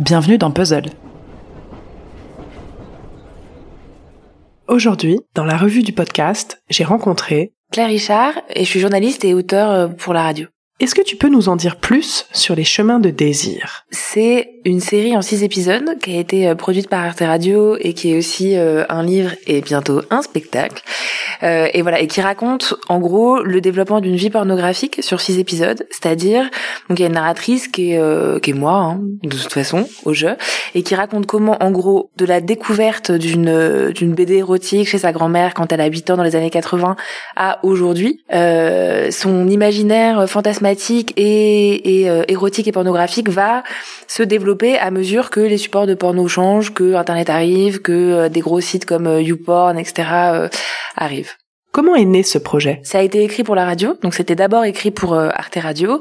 Bienvenue dans Puzzle. Aujourd'hui, dans la revue du podcast, j'ai rencontré Claire Richard et je suis journaliste et auteur euh, pour la radio. Est-ce que tu peux nous en dire plus sur les chemins de désir? C'est une série en six épisodes qui a été euh, produite par Arte Radio et qui est aussi euh, un livre et bientôt un spectacle. Euh, et voilà, et qui raconte en gros le développement d'une vie pornographique sur six épisodes, c'est-à-dire donc il y a une narratrice qui est qui est moi hein, de toute façon au jeu et qui raconte comment en gros de la découverte d'une d'une BD érotique chez sa grand-mère quand elle a 8 ans dans les années 80 à aujourd'hui, son imaginaire fantasmatique et, et euh, érotique et pornographique va se développer à mesure que les supports de porno changent, que Internet arrive, que euh, des gros sites comme euh, YouPorn, etc. arrivent. Comment est né ce projet? Ça a été écrit pour la radio, donc c'était d'abord écrit pour Arte Radio,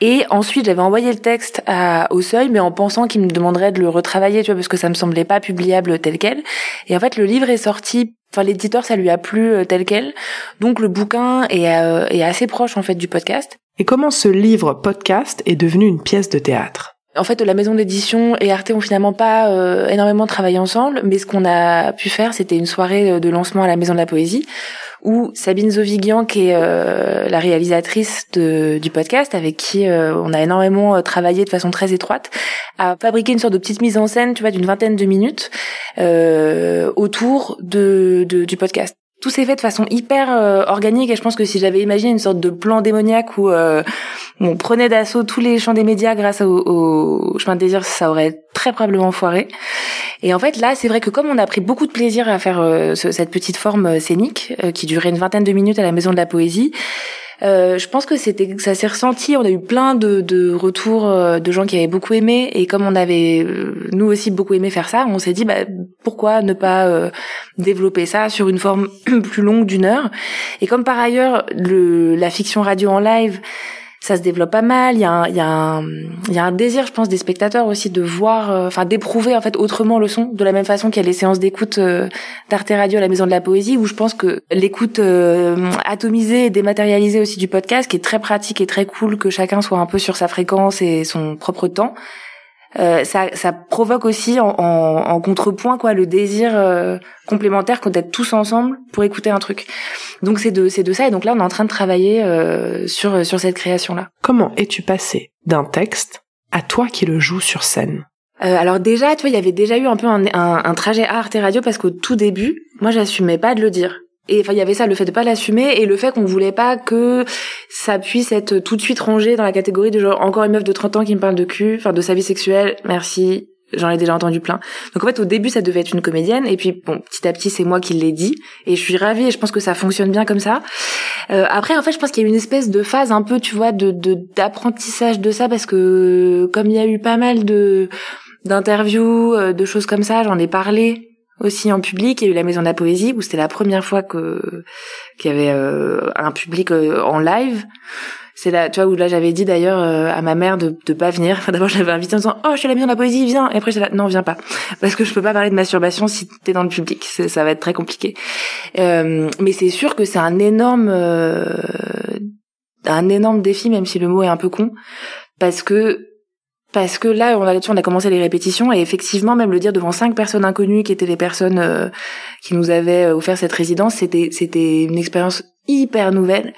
et ensuite j'avais envoyé le texte à, au Seuil, mais en pensant qu'il me demanderait de le retravailler, tu vois, parce que ça me semblait pas publiable tel quel. Et en fait, le livre est sorti Enfin, l'éditeur, ça lui a plu tel quel. Donc, le bouquin est, est assez proche, en fait, du podcast. Et comment ce livre podcast est devenu une pièce de théâtre? En fait, la maison d'édition et Arte ont finalement pas euh, énormément travaillé ensemble, mais ce qu'on a pu faire, c'était une soirée de lancement à la Maison de la Poésie, où Sabine Zovigian, qui est euh, la réalisatrice du podcast, avec qui euh, on a énormément travaillé de façon très étroite, a fabriqué une sorte de petite mise en scène, tu vois, d'une vingtaine de minutes autour de, du podcast tout s'est fait de façon hyper euh, organique et je pense que si j'avais imaginé une sorte de plan démoniaque où euh, on prenait d'assaut tous les champs des médias grâce au, au, chemin de désir, ça aurait très probablement foiré. Et en fait là, c'est vrai que comme on a pris beaucoup de plaisir à faire euh, cette petite forme scénique qui durait une vingtaine de minutes à la Maison de la Poésie, euh, je pense que c'était, ça s'est ressenti. On a eu plein de, de retours euh, de gens qui avaient beaucoup aimé, et comme on avait euh, nous aussi beaucoup aimé faire ça, on s'est dit bah, pourquoi ne pas développer ça sur une forme plus longue d'une heure? Et comme par ailleurs le, la fiction radio en live ça se développe pas mal. Il y a un, y a un, y a un désir, je pense, des spectateurs aussi de voir, euh, enfin d'éprouver en fait autrement le son, de la même façon qu'il y a les séances d'écoute euh, d'Arte Radio à la Maison de la Poésie, où je pense que l'écoute euh, atomisée et dématérialisée aussi du podcast, qui est très pratique et très cool, que chacun soit un peu sur sa fréquence et son propre temps, euh, ça, ça, provoque aussi en, en, en, contrepoint quoi le désir euh, complémentaire d'être tous ensemble pour écouter un truc. Donc c'est de c'est de ça et donc là on est en train de travailler euh, sur sur cette création là. Comment es-tu passé d'un texte à toi qui le joues sur scène? Euh, alors déjà, tu vois, il y avait déjà eu un peu un, un, un trajet à Arte Radio parce qu'au tout début, moi, j'assumais pas de le dire. Et enfin, il y avait ça, le fait de pas l'assumer et le fait qu'on voulait pas que ça puisse être tout de suite rangé dans la catégorie de genre encore une meuf de 30 ans qui me parle de cul, enfin de sa vie sexuelle. Merci, j'en ai déjà entendu plein. Donc en fait, au début, ça devait être une comédienne et puis bon, petit à petit, c'est moi qui l'ai dit et je suis ravie et je pense que ça fonctionne bien comme ça. Euh, après, en fait, je pense qu'il y a une espèce de phase un peu, tu vois, de d'apprentissage de, ça parce que comme il y a eu pas mal de d'interviews, euh, de choses comme ça, j'en ai parlé aussi en public. Il y a eu la Maison de la Poésie où c'était la première fois que qu'il y avait euh, un public euh, en live. C'est là, tu vois, où là j'avais dit d'ailleurs euh, à ma mère de de pas venir. Enfin, d'abord je l'avais invité en disant oh je suis à la Maison de la Poésie, viens. Et après j'étais là non viens pas parce que je peux pas parler de masturbation si t'es dans le public. Ça va être très compliqué. mais c'est sûr que c'est un énorme un énorme défi même si le mot est un peu con parce que parce que là, on a, on a commencé les répétitions et effectivement, même le dire devant cinq personnes inconnues qui étaient les personnes euh, qui nous avaient euh, offert cette résidence, c'était c'était une expérience hyper nouvelle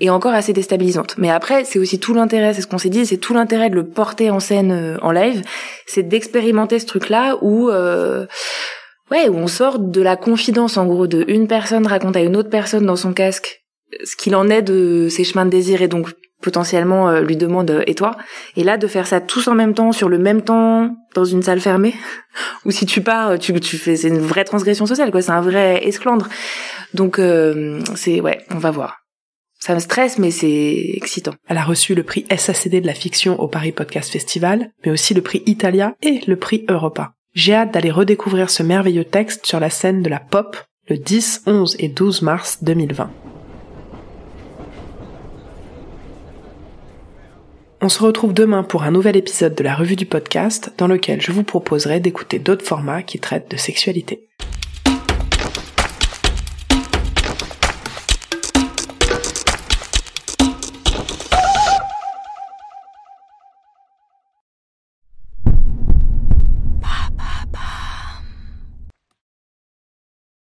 et encore assez déstabilisante. Mais après, c'est aussi tout l'intérêt, c'est ce qu'on s'est dit, c'est tout l'intérêt de le porter en scène euh, en live, c'est d'expérimenter ce truc-là où ouais, où on sort de la confidence en gros de une personne raconte à une autre personne dans son casque ce qu'il en est de ses chemins de désir et donc potentiellement euh, lui demande euh, et toi. Et là de faire ça tous en même temps sur le même temps dans une salle fermée ou si tu pars tu tu fais c'est une vraie transgression sociale quoi. C'est un vrai esclandre. Donc euh, c'est ouais on va voir. Ça me stresse mais c'est excitant. Elle a reçu le prix SACD de la fiction au Paris Podcast Festival mais aussi le prix Italia et le prix Europa. J'ai hâte d'aller redécouvrir ce merveilleux texte sur la scène de la pop le 10, 11 et 12 mars 2020 On se retrouve demain pour un nouvel épisode de la revue du podcast dans lequel je vous proposerai d'écouter d'autres formats qui traitent de sexualité.